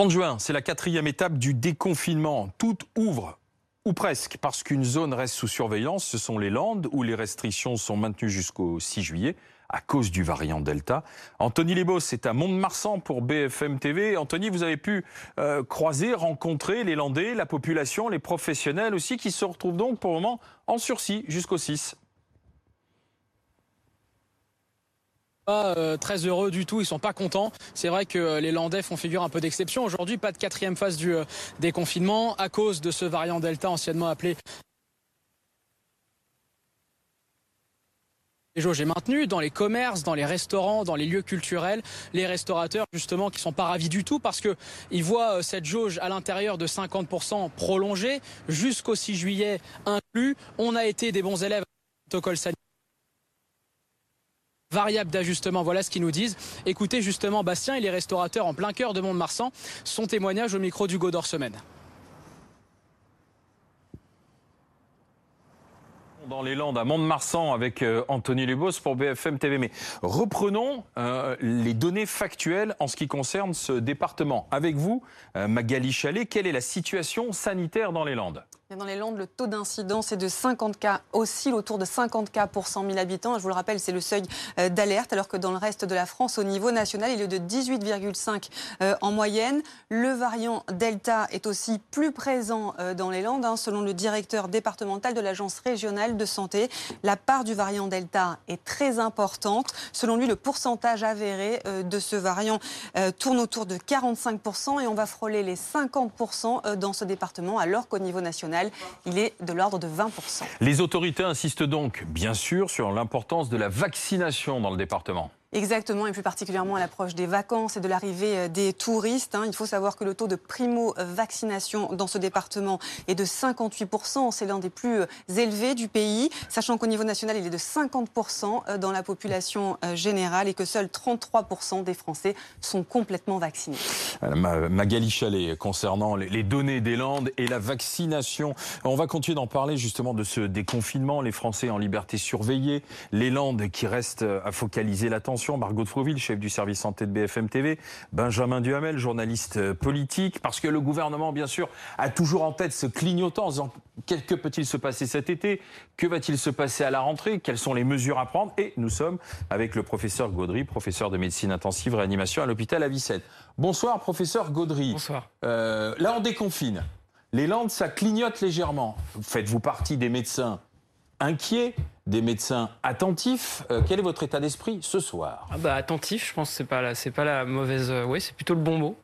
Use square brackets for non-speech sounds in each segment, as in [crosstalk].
30 juin, c'est la quatrième étape du déconfinement. Tout ouvre, ou presque, parce qu'une zone reste sous surveillance. Ce sont les Landes où les restrictions sont maintenues jusqu'au 6 juillet à cause du variant Delta. Anthony Lebos est à Mont-de-Marsan pour BFM TV. Anthony, vous avez pu euh, croiser, rencontrer les Landais, la population, les professionnels aussi, qui se retrouvent donc pour le moment en sursis jusqu'au 6. Euh, très heureux du tout, ils sont pas contents. C'est vrai que euh, les Landais font figure un peu d'exception. Aujourd'hui, pas de quatrième phase du euh, déconfinement à cause de ce variant Delta anciennement appelé Les jauges est dans les commerces, dans les restaurants, dans les lieux culturels. Les restaurateurs, justement, qui sont pas ravis du tout parce que ils voient cette jauge à l'intérieur de 50% prolongée jusqu'au 6 juillet inclus. On a été des bons élèves protocole sanitaire variable d'ajustement. Voilà ce qu'ils nous disent. Écoutez justement Bastien et les restaurateurs en plein cœur de Mont-de-Marsan. Son témoignage au micro Godor Semaine. dans les Landes à Mont-de-Marsan avec euh, Anthony Lubos pour BFM TV. Mais reprenons euh, les données factuelles en ce qui concerne ce département. Avec vous, euh, Magali Chalet, quelle est la situation sanitaire dans les Landes? Dans les Landes, le taux d'incidence est de 50 cas, oscille autour de 50 cas pour 100 000 habitants. Je vous le rappelle, c'est le seuil euh, d'alerte, alors que dans le reste de la France, au niveau national, il est de 18,5 euh, en moyenne. Le variant Delta est aussi plus présent euh, dans les Landes. Hein. Selon le directeur départemental de l'Agence régionale de santé, la part du variant Delta est très importante. Selon lui, le pourcentage avéré de ce variant tourne autour de 45% et on va frôler les 50% dans ce département, alors qu'au niveau national, il est de l'ordre de 20%. Les autorités insistent donc, bien sûr, sur l'importance de la vaccination dans le département. Exactement, et plus particulièrement à l'approche des vacances et de l'arrivée euh, des touristes. Hein. Il faut savoir que le taux de primo-vaccination dans ce département est de 58%. C'est l'un des plus euh, élevés du pays, sachant qu'au niveau national, il est de 50% euh, dans la population générale et que seuls 33% des Français sont complètement vaccinés. Magali Chalet, concernant les données des Landes et la vaccination. On va continuer d'en parler justement de ce déconfinement, les Français en liberté surveillée, les Landes qui restent à focaliser l'attention Margot de Frouville, chef du service santé de BFM TV, Benjamin Duhamel, journaliste euh, politique, parce que le gouvernement, bien sûr, a toujours en tête ce clignotant en disant que peut-il se passer cet été? Que va-t-il se passer à la rentrée? Quelles sont les mesures à prendre? Et nous sommes avec le professeur Gaudry, professeur de médecine intensive réanimation à l'hôpital Avicenne. Bonsoir, professeur Gaudry. Bonsoir. Euh, là, on déconfine. Les Landes, ça clignote légèrement. Faites-vous partie des médecins inquiets des médecins attentifs. Euh, quel est votre état d'esprit ce soir? Ah bah, Attentif, je pense que ce n'est pas, la, pas la mauvaise... Euh, oui, c'est plutôt le bon mot.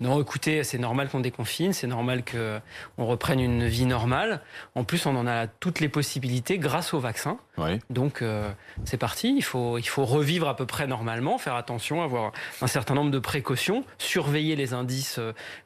Non, écoutez, c'est normal qu'on déconfine, c'est normal qu'on reprenne une vie normale. En plus, on en a toutes les possibilités grâce au vaccin. Donc, euh, c'est parti. Il faut, il faut revivre à peu près normalement, faire attention, avoir un certain nombre de précautions, surveiller les indices,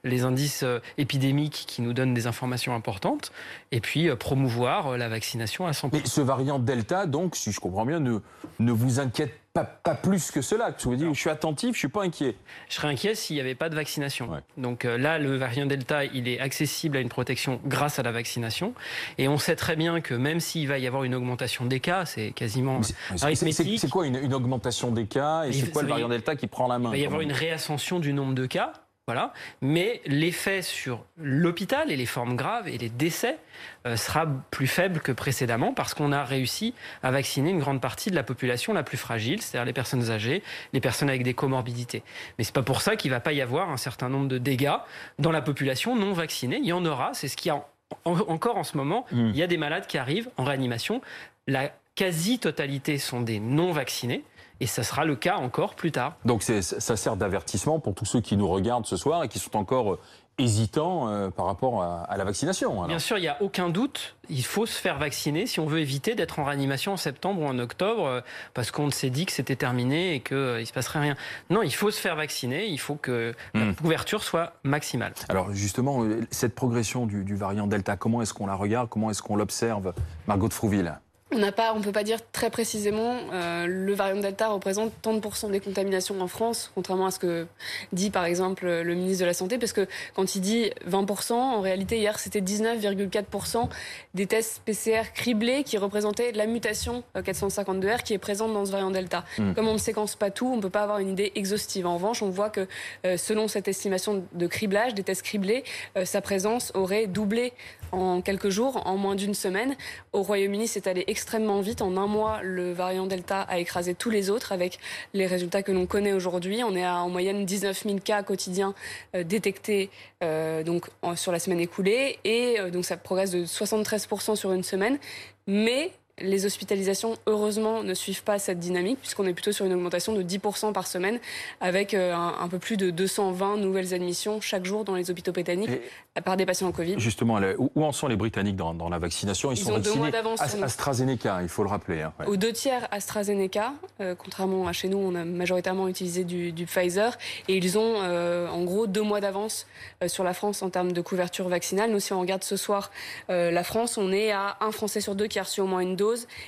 les indices épidémiques qui nous donnent des informations importantes, et puis promouvoir la vaccination à 100%. Mais ce variant Delta, donc, si je comprends bien, ne, ne vous inquiète pas, pas, plus que cela. Je vous dis, je suis attentif, je suis pas inquiet. Je serais inquiet s'il n'y avait pas de vaccination. Donc euh, là, le variant Delta, il est accessible à une protection grâce à la vaccination. Et on sait très bien que même s'il va y avoir une augmentation des cas, c'est quasiment arithmétique. C'est quoi une, une, augmentation des cas et c'est quoi le variant Delta qui prend la main Il va y avoir une réascension du nombre de cas. Voilà. Mais l'effet sur l'hôpital et les formes graves et les décès euh, sera plus faible que précédemment parce qu'on a réussi à vacciner une grande partie de la population la plus fragile, c'est-à-dire les personnes âgées, les personnes avec des comorbidités. Mais c'est pas pour ça qu'il va pas y avoir un certain nombre de dégâts dans la population non vaccinée. Il y en aura. C'est ce qui a encore en ce moment. Hmm. Il y a des malades qui arrivent en réanimation. La quasi-totalité sont des non vaccinés. Et ça sera le cas encore plus tard. Donc ça sert d'avertissement pour tous ceux qui nous regardent ce soir et qui sont encore euh, hésitants euh, par rapport à, la vaccination. Bien sûr, il n'y a aucun doute. Il faut se faire vacciner si on veut éviter d'être en réanimation en septembre ou en octobre euh, parce qu'on s'est dit que c'était terminé et qu'il ne se passerait rien. Non, il faut se faire vacciner. Il faut que la hmm. couverture soit maximale. Alors justement, cette progression du, du variant Delta, comment est-ce qu'on la regarde Comment est-ce qu'on l'observe Margot de Frouville? On n'a pas, on peut pas dire très précisément. Euh, le variant Delta représente tant de des contaminations en France, contrairement à ce que dit par exemple le ministre de la Santé, parce que quand il dit 20%, en réalité hier c'était 19,4% des tests PCR criblés qui représentaient la mutation 452R euh, qui est présente dans ce variant Delta. Hmm. Comme on ne séquence pas tout, on ne peut pas avoir une idée exhaustive. En revanche, on voit que euh, selon cette estimation de criblage, des tests criblés, sa présence aurait doublé en quelques jours, en moins d'une semaine. Au Royaume-Uni, c'est allé extrêmement vite. En un mois, le variant Delta a écrasé tous les autres avec les résultats que l'on connaît aujourd'hui. On est à en moyenne 19 000 cas quotidiens euh, détectés euh, donc, sur la semaine écoulée et euh, donc ça progresse de 73% sur une semaine. Mais les hospitalisations, heureusement, ne suivent pas cette dynamique, puisqu'on est plutôt sur une augmentation de 10% par semaine, avec euh, un, peu plus de 220 nouvelles admissions chaque jour dans les hôpitaux britanniques par des patients en Covid. Justement, où en sont les Britanniques dans, la vaccination? Ils, sont ont vaccinés AstraZeneca, il faut le rappeler. Hein, Aux deux tiers AstraZeneca, euh, contrairement à chez nous, on a majoritairement utilisé du, Pfizer, et ils ont euh, en gros deux mois d'avance sur la France en termes de couverture vaccinale. Nous, si on regarde ce soir la France, on est à un Français sur deux qui a reçu au moins une dose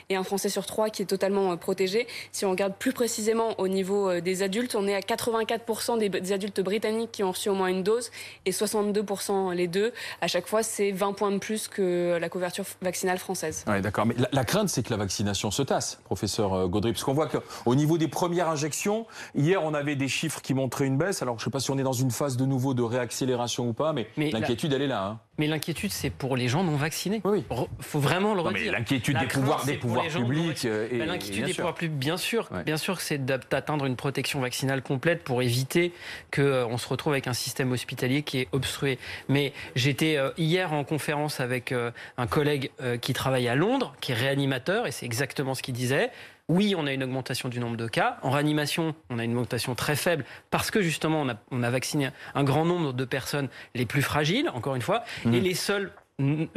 et un Français sur trois qui est totalement euh, protégé. Si on regarde plus précisément au niveau euh, des adultes, on est à 84% des, adultes britanniques qui ont reçu au moins une dose et 62% les deux. À chaque fois, c'est 20 points de plus que la couverture vaccinale française. Oui, d'accord. Mais la, crainte, c'est que la vaccination se tasse, professeur euh, Gaudry, parce qu'on voit qu'au niveau des premières injections, hier, on avait des chiffres qui montraient une baisse. Alors, je ne sais pas si on est dans une phase de nouveau de réaccélération ou pas, mais, l'inquiétude, elle est là. Hein. Mais l'inquiétude, c'est pour les gens non vaccinés. Oui. faut vraiment le redire. L'inquiétude des pouvoirs, des pouvoirs publics. Euh, bah, l'inquiétude des pouvoirs publics, bien sûr. Bien sûr, c'est d'atteindre une protection vaccinale complète pour éviter qu'on euh, se retrouve avec un système hospitalier qui est obstrué. Mais j'étais euh, hier en conférence avec un collègue qui travaille à Londres, qui est réanimateur, et c'est exactement ce qu'il disait. Oui, on a une augmentation du nombre de cas. En réanimation, on a une augmentation très faible parce que justement, on a, vacciné un grand nombre de personnes les plus fragiles, encore une fois, mmh. et les seuls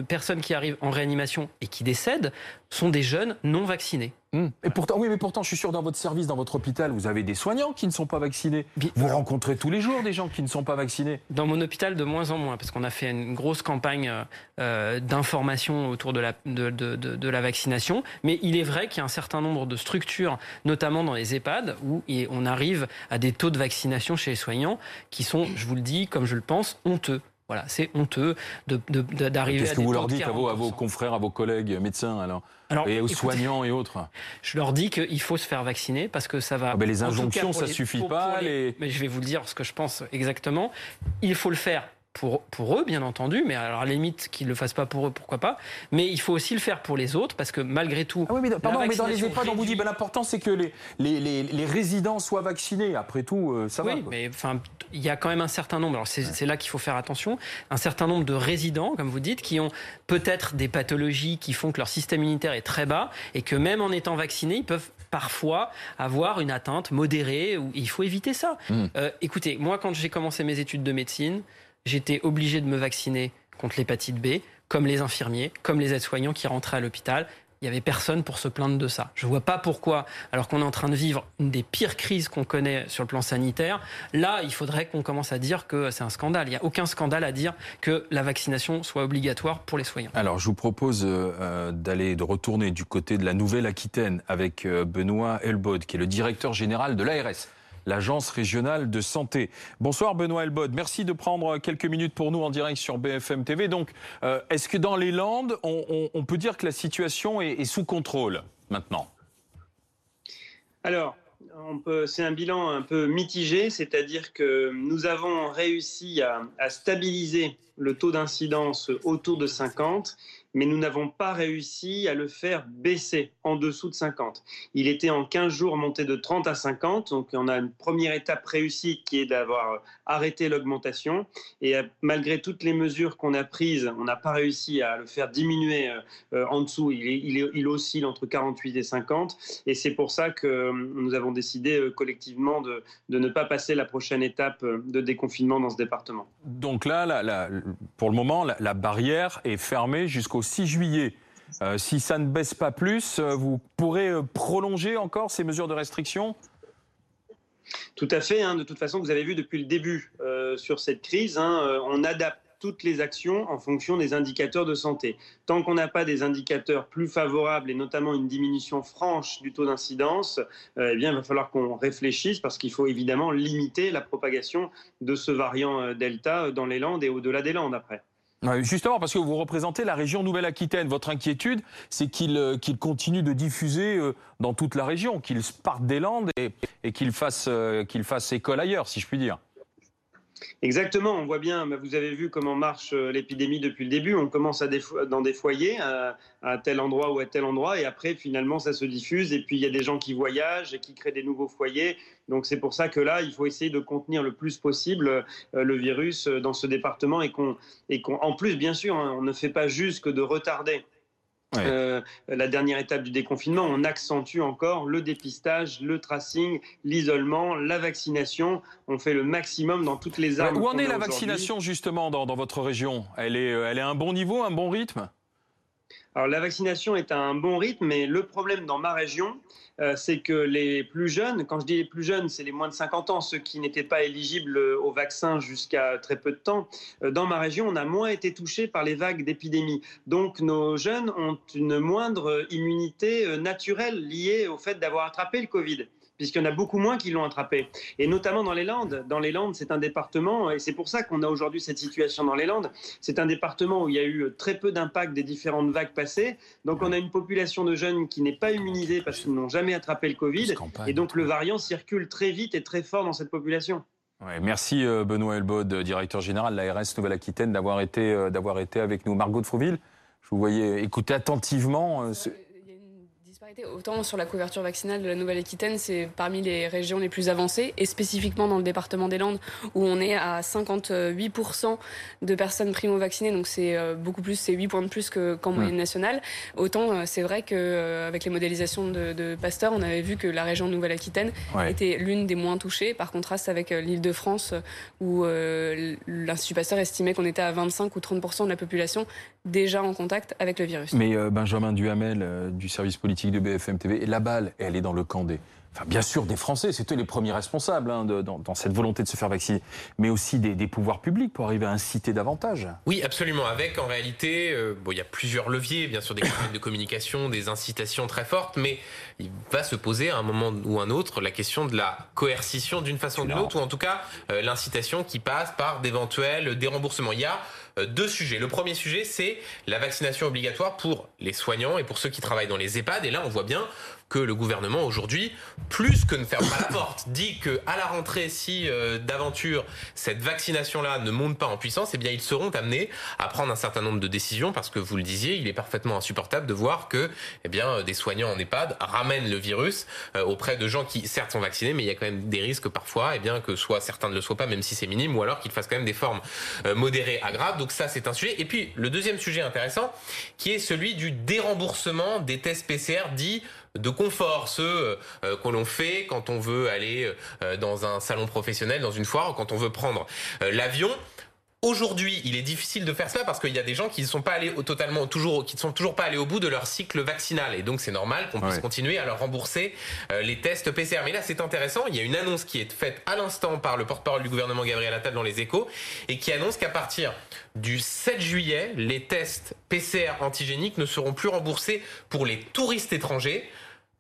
personnes qui arrivent en réanimation et qui décèdent sont des jeunes non vaccinés. Et pourtant, oui, mais pourtant, je suis sûr, dans votre service, dans votre hôpital, vous avez des soignants qui ne sont pas vaccinés. Vous rencontrez tous les jours des gens qui ne sont pas vaccinés. Dans mon hôpital, de moins en moins, parce qu'on a fait une grosse campagne euh, euh, d'information autour de la, de, de, de, la vaccination. Mais il est vrai qu'il y a un certain nombre de structures, notamment dans les EHPAD, où on arrive à des taux de vaccination chez les soignants qui sont, je vous le dis, comme je le pense, honteux. Voilà, c'est honteux d'arriver Qu'est-ce que vous leur dites à vos, à vos, confrères, à vos collègues médecins alors, Et aux soignants et autres Je leur dis qu'il faut se faire vacciner parce que ça va. Ah ben les injonctions, ça ne suffit pas. Mais je vais vous dire ce que je pense exactement. Il faut le faire pour, pour eux, bien entendu, mais alors à la limite qu'ils ne le fassent pas pour eux, pourquoi pas. Mais il faut aussi le faire pour les autres, parce que malgré tout. Ah oui, mais, pardon, mais dans les EHPAD, on vous dit ben, l'important c'est que les, les, les, les, résidents soient vaccinés. Après tout, euh, ça va. Oui, mais enfin, il y a quand même un certain nombre, alors c'est là qu'il faut faire attention, un certain nombre de résidents, comme vous dites, qui ont peut-être des pathologies qui font que leur système immunitaire est très bas et que même en étant vaccinés, ils peuvent parfois avoir une atteinte modérée. Ou, il faut éviter ça. Hmm. Euh, écoutez, moi, quand j'ai commencé mes études de médecine, j'étais obligé de me vacciner contre l'hépatite B, comme les infirmiers, comme les aides-soignants qui rentraient à l'hôpital. Il n'y avait personne pour se plaindre de ça. Je ne vois pas pourquoi, alors qu'on est en train de vivre une des pires crises qu'on connaît sur le plan sanitaire, là, il faudrait qu'on commence à dire que c'est un scandale. Il n'y a aucun scandale à dire que la vaccination soit obligatoire pour les soignants. Alors, je vous propose euh, d'aller, de retourner du côté de la Nouvelle-Aquitaine avec euh, Benoît Elbod, qui est le directeur général de l'ARS l'Agence régionale de santé. Bonsoir Benoît Elbod, merci de prendre quelques minutes pour nous en direct sur BFM TV. Donc, euh, est-ce que dans les Landes, on, peut dire que la situation est, sous contrôle maintenant? Alors, c'est un bilan un peu mitigé, c'est-à-dire que nous avons réussi à stabiliser le taux d'incidence autour de 50 mais nous n'avons pas réussi à le faire baisser en dessous de 50. Il était en 15 jours monté de 30 à 50, donc on a une première étape réussie qui est d'avoir arrêté l'augmentation. Et euh, malgré toutes les mesures qu'on a prises, on n'a pas réussi à le faire diminuer euh, euh, en dessous. Il, il, il, oscille entre 48 et 50. Et c'est pour ça que nous avons décidé collectivement de, ne pas passer la prochaine étape de déconfinement dans ce département. Donc là, pour le moment, la barrière est fermée jusqu'au 6 juillet. Euh, si ça ne baisse pas plus, euh, vous pourrez euh, prolonger encore ces mesures de restriction? Tout à fait. Hein. De toute façon, vous avez vu depuis le début sur cette crise, hein, on adapte toutes les actions en fonction des indicateurs de santé. Tant qu'on n'a pas des indicateurs plus favorables et notamment une diminution franche du taux d'incidence, eh bien, il va falloir qu'on réfléchisse parce qu'il faut évidemment limiter la propagation de ce variant Delta dans les Landes et au-delà des Landes après. Justement, parce que vous représentez la région Nouvelle-Aquitaine. Votre inquiétude, c'est qu'il euh, continue de diffuser dans toute la région, qu'il parte des Landes et, qu'il fasse, qu'il fasse école ailleurs, si je puis dire. Exactement, on voit bien, vous avez vu comment marche euh, l'épidémie depuis le début. On commence dans des foyers, à, tel endroit ou à tel endroit, et après, finalement, ça se diffuse. Et puis, il y a des gens qui voyagent et qui créent des nouveaux foyers. Donc, c'est pour ça que là, il faut essayer de contenir le plus possible euh, le virus euh, dans ce département et qu'on, en plus, bien sûr, hein, on ne fait pas juste que de retarder euh, la dernière étape du déconfinement, on accentue encore le dépistage, le tracing, l'isolement, la vaccination. On fait le maximum dans toutes les armes. où en est la vaccination justement dans, votre région? Elle est, elle est à un bon niveau, un bon rythme? Alors la vaccination est à un bon rythme, mais le problème dans ma région, euh, c'est que les plus jeunes, quand je dis les plus jeunes, c'est les moins de 50 ans, ceux qui n'étaient pas éligibles au vaccin jusqu'à très peu de temps, euh, dans ma région, on a moins été touchés par les vagues d'épidémie. Donc nos jeunes ont une moindre immunité euh, naturelle liée au fait d'avoir attrapé le Covid puisqu'il y en a beaucoup moins qui l'ont attrapé. Et notamment dans les Landes. Dans les Landes, c'est un département, et c'est pour ça qu'on a aujourd'hui cette situation dans les Landes, c'est un département où il y a eu très peu d'impact des différentes vagues passées. Donc on a une population de jeunes qui n'est pas immunisée parce qu'ils n'ont jamais attrapé le Covid. Et donc le variant circule très vite et très fort dans cette population. merci euh, Benoît Elbaud, directeur général de l'ARS Nouvelle-Aquitaine, d'avoir été, euh, d'avoir été avec nous. Margot de Frouville, je vous voyais écouter attentivement. Autant sur la couverture vaccinale de la Nouvelle-Aquitaine, c'est parmi les régions les plus avancées, et spécifiquement dans le département des Landes, où on est à 58% de personnes primo-vaccinées, donc c'est euh, beaucoup plus, c'est 8 points de plus qu'en moyenne nationale. Autant euh, c'est vrai qu'avec euh, les modélisations de, Pasteur, on avait vu que la région Nouvelle-Aquitaine était l'une des moins touchées, par contraste avec l'île de France, où l'Institut Pasteur estimait qu'on était à 25 ou 30% de la population déjà en contact avec le virus. Mais Benjamin Duhamel, du service politique de BFM TV. Et la balle, elle est dans le camp des, Enfin, bien sûr, des Français, c'était les premiers responsables hein, dans, cette volonté de se faire vacciner, mais aussi des, pouvoirs publics pour arriver à inciter davantage. Oui, absolument. Avec, en réalité, euh, bon, il y a plusieurs leviers, bien sûr, des campagnes de communication, des incitations très fortes, mais il va se poser à un moment ou un autre la question de la coercition d'une façon ou d'une autre, ou en tout cas euh, l'incitation qui passe par d'éventuels déremboursements. Il y a deux sujets. Le premier sujet, c'est la vaccination obligatoire pour les soignants et pour ceux qui travaillent dans les EHPAD. Et là, on voit bien que le gouvernement aujourd'hui, plus que ne ferme pas la [coughs] porte, dit que à la rentrée, si euh, d'aventure cette vaccination-là ne monte pas en puissance, eh bien ils seront amenés à prendre un certain nombre de décisions parce que vous le disiez, il est parfaitement insupportable de voir que eh bien des soignants en EHPAD ramènent le virus euh, auprès de gens qui certes sont vaccinés, mais il y a quand même des risques parfois, eh bien que soit certains ne le soient pas, même si c'est minime, ou alors qu'ils fassent quand même des formes euh, modérées à graves. Donc ça, c'est un sujet. Et puis le deuxième sujet intéressant, qui est celui du déremboursement des tests PCR dits de confort, ceux euh, que l'on fait quand on veut aller euh, dans un salon professionnel, dans une foire, quand on veut prendre euh, l'avion. Aujourd'hui, il est difficile de faire cela parce qu'il y a des gens qui ne sont pas allés totalement toujours, qui ne sont toujours pas allés au bout de leur cycle vaccinal et donc c'est normal qu'on puisse continuer à leur rembourser les tests PCR. Mais là, c'est intéressant. Il y a une annonce qui est faite à l'instant par le porte-parole du gouvernement Gabriel Attal dans les Échos et qui annonce qu'à partir du 7 juillet, les tests PCR antigéniques ne seront plus remboursés pour les touristes étrangers.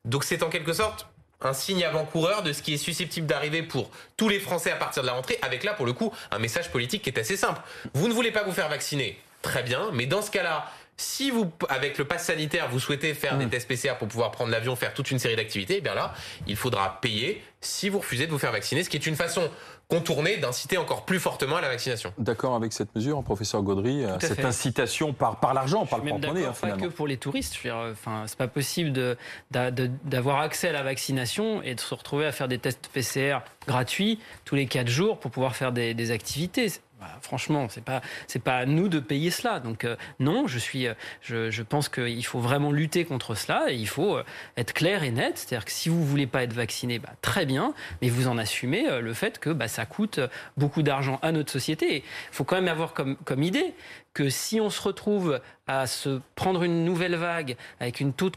Donc c'est en quelque sorte un signe avant-coureur de ce qui est susceptible d'arriver pour tous les Français à partir de la rentrée, avec là, pour le coup, un message politique qui est assez simple. Vous ne voulez pas vous faire vacciner Très bien, mais dans ce cas-là, si vous, avec le pass sanitaire, vous souhaitez faire des mmh. tests PCR pour pouvoir prendre l'avion, faire toute une série d'activités, eh bien là, il faudra payer si vous refusez de vous faire vacciner, ce qui est une façon contournée d'inciter encore plus fortement à la vaccination. D'accord avec cette mesure, professeur Gaudry, euh, cette incitation par, par l'argent, par le porte-monnaie. Hein, pas que pour les touristes. Enfin, c'est pas possible d'avoir accès à la vaccination et de se retrouver à faire des tests PCR gratuits tous les quatre jours pour pouvoir faire des, des activités. Bah, franchement, c'est pas c'est pas à nous de payer cela. Donc euh, non, je suis euh, je, je pense qu'il faut vraiment lutter contre cela et il faut euh, être clair et net. C'est-à-dire que si vous voulez pas être vacciné, bah, très bien, mais vous en assumez le fait que bah, ça coûte beaucoup d'argent à notre société. Il faut quand même avoir comme comme idée que si on se retrouve à se prendre une nouvelle vague avec une, taux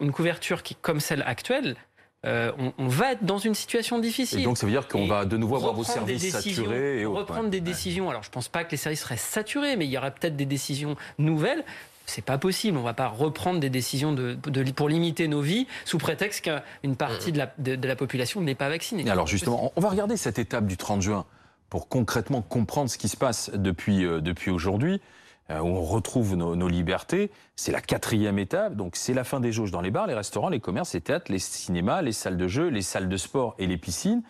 une couverture qui comme celle actuelle, euh, on, va être dans une situation difficile. Et donc ça veut dire qu'on va de nouveau avoir vos services saturés et Reprendre des décisions. Alors je ne pense pas que les services seraient saturés, mais il y aurait peut-être des décisions nouvelles. C'est pas possible. On va pas reprendre des décisions de, pour limiter nos vies sous prétexte qu'une partie de la, de, la population n'est pas vaccinée. Alors justement, on va regarder cette étape du 30 juin pour concrètement comprendre ce qui se passe depuis, euh, depuis aujourd'hui. Euh, où on retrouve nos, libertés. C'est la quatrième étape, donc c'est la fin des jauges dans les bars, les restaurants, les commerces, les théâtres, les cinémas, les salles de jeux, les salles de sport et les piscines.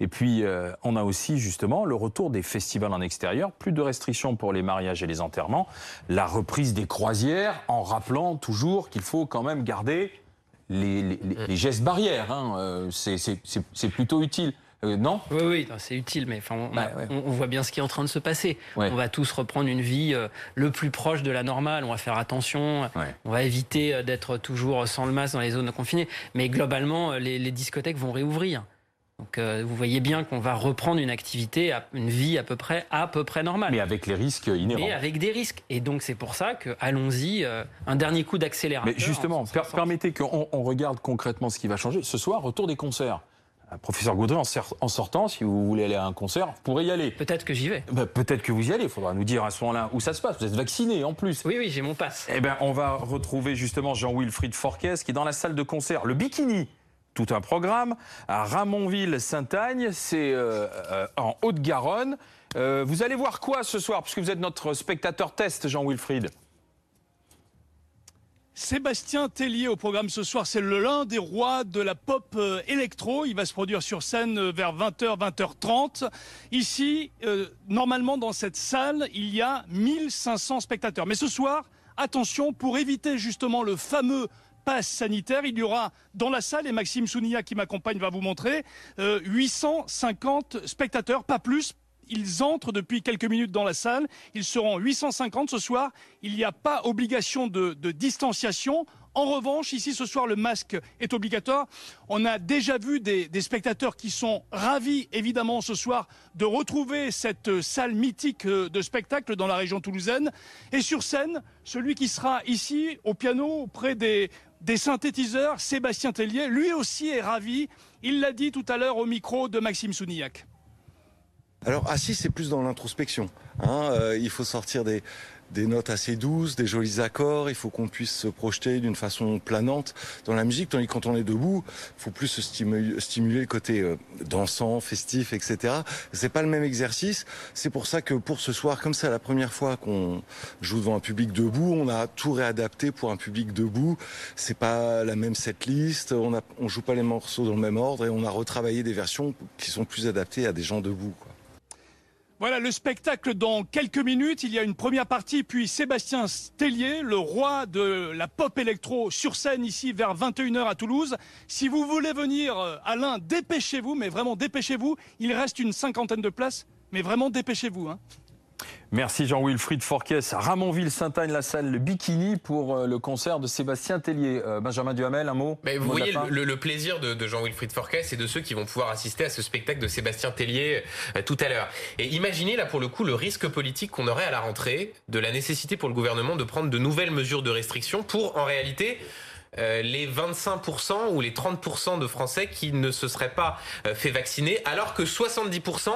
Et puis euh, on a aussi justement le retour des festivals en extérieur, plus de restrictions pour les mariages et les enterrements, la reprise des croisières, en rappelant toujours qu'il faut quand même garder les, gestes barrières. Hein. Euh, c'est plutôt utile. Euh, non? Oui, oui, c'est utile, mais on, bah, on, voit bien ce qui est en train de se passer. On va tous reprendre une vie euh, le plus proche de la normale. On va faire attention. On va éviter euh, d'être toujours sans le masque dans les zones confinées. Mais globalement, les, discothèques vont réouvrir. Donc vous voyez bien qu'on va reprendre une activité, une vie à peu près à peu près normale. Mais avec les risques inhérents. Mais avec des risques. Et donc c'est pour ça que allons-y, un dernier coup d'accélérateur. Mais justement, permettez qu'on regarde concrètement ce qui va changer. Ce soir, retour des concerts. Euh, professeur Gaudry, en, sortant, si vous voulez aller à un concert, vous pourrez y aller. Peut-être que j'y vais. Bah, peut-être que vous y allez. Il faudra nous dire à ce moment-là où ça se passe. Vous êtes vacciné en plus. Oui, oui, j'ai mon passe. Eh bien, on va retrouver justement Jean-Wilfried Forquès qui est dans la salle de concert. Le Bikini, tout un programme, à Ramonville-Saint-Agne, c'est euh, euh, en Haute-Garonne. vous allez voir quoi ce soir Puisque vous êtes notre spectateur test, Jean-Wilfried? Sébastien Tellier au programme ce soir, c'est l'un des rois de la pop euh, électro. Il va se produire sur scène euh, vers 20h, 20h30. Ici, euh, normalement dans cette salle, il y a 1500 spectateurs. Mais ce soir, attention, pour éviter justement le fameux pass sanitaire, il y aura dans la salle, et Maxime Sounia qui m'accompagne va vous montrer, 850 spectateurs, pas plus, ils entrent depuis quelques minutes dans la salle. Ils seront 850 ce soir. Il n'y a pas obligation de, distanciation. En revanche, ici ce soir, le masque est obligatoire. On a déjà vu des, spectateurs qui sont ravis, évidemment, ce soir, de retrouver cette salle mythique de spectacle dans la région toulousaine. Et sur scène, celui qui sera ici, au piano, auprès des, des synthétiseurs, Sébastien Tellier, lui aussi est ravi. Il l'a dit tout à l'heure au micro de Maxime Sounillac. Alors assis, c'est plus dans l'introspection. Hein, euh, il faut sortir des, des notes assez douces, des jolis accords. Il faut qu'on puisse se projeter d'une façon planante dans la musique. Tandis que quand on est debout, il faut plus se stimuler, stimuler le côté euh, dansant, festif, etc. C'est pas le même exercice. C'est pour ça que pour ce soir, comme c'est la première fois qu'on joue devant un public debout, on a tout réadapté pour un public debout. C'est pas la même setlist. On a, on joue pas les morceaux dans le même ordre et on a retravaillé des versions qui sont plus adaptées à des gens debout. Quoi. Voilà le spectacle dans quelques minutes. Il y a une première partie, puis Sébastien Stellier, le roi de la pop électro, sur scène ici vers 21h à Toulouse. Si vous voulez venir, euh, Alain, dépêchez-vous, mais vraiment dépêchez-vous. Il reste une cinquantaine de places, mais vraiment dépêchez-vous. Hein. Merci Jean-Wilfried Forquès. Ramonville-Saint-Agne, la salle Le Bikini pour euh, le concert de Sébastien Tellier. Euh, Benjamin Duhamel, un mot Vous voyez, le, plaisir de, Jean-Wilfried Forquès et de ceux qui vont pouvoir assister à ce spectacle de Sébastien Tellier euh, tout à l'heure. Et imaginez là pour le coup le risque politique qu'on aurait à la rentrée de la nécessité pour le gouvernement de prendre de nouvelles mesures de restriction pour en réalité euh, les 25% ou les 30% de Français qui ne se seraient pas euh, fait vacciner, alors que 70%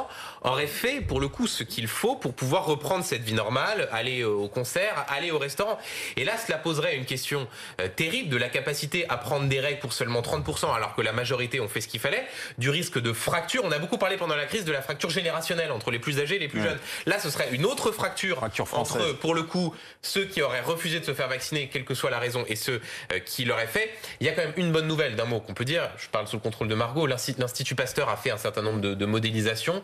auraient fait, pour le coup, ce qu'il faut pour pouvoir reprendre cette vie normale, aller au concert, aller au restaurant. Et là, cela poserait une question euh, terrible de la capacité à prendre des règles pour seulement 30%, alors que la majorité ont fait ce qu'il fallait, du risque de fracture. On a beaucoup parlé pendant la crise de la fracture générationnelle entre les plus âgés et les plus jeunes. Là, ce serait une autre fracture, fracture entre, pour le coup, ceux qui auraient refusé de se faire vacciner, quelle que soit la raison, et ceux qui leur est fait. Il y a quand même une bonne nouvelle d'un mot qu'on peut dire. Je parle sous le contrôle de Margot. L'Institut Pasteur a fait un certain nombre de, modélisations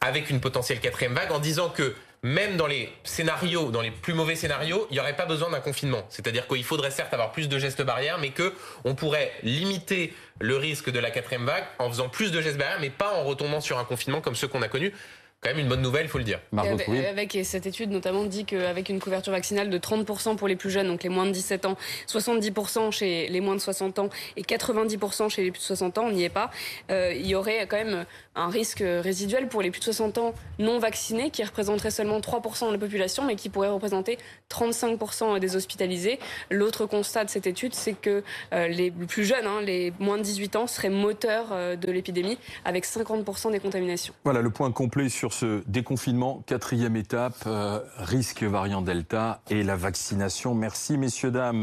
avec une potentielle quatrième vague en disant que même dans les scénarios, dans les plus mauvais scénarios, il n'y aurait pas besoin d'un confinement. C'est-à-dire qu'il faudrait certes avoir plus de gestes barrières, mais que on pourrait limiter le risque de la quatrième vague en faisant plus de gestes barrières, mais pas en retombant sur un confinement comme ceux qu'on a connus. Quand même une bonne nouvelle, il faut le dire. avec, avec, cette étude notamment dit qu'avec une couverture vaccinale de 30% pour les plus jeunes, donc les moins de 17 ans, 70% chez les moins de 60 ans et 90% chez les plus de 60 ans, on n'y est pas. Euh, il y aurait quand même un risque résiduel pour les plus de 60 ans non vaccinés qui représenterait seulement 3% de la population mais qui pourrait représenter 35% des hospitalisés. L'autre constat de cette étude, c'est que euh, les plus jeunes, hein, les moins de 18 ans, seraient moteurs euh, de l'épidémie avec 50% des contaminations. Voilà le point complet ce déconfinement. Quatrième étape, euh, risque variant Delta et la vaccination. Merci messieurs, dames.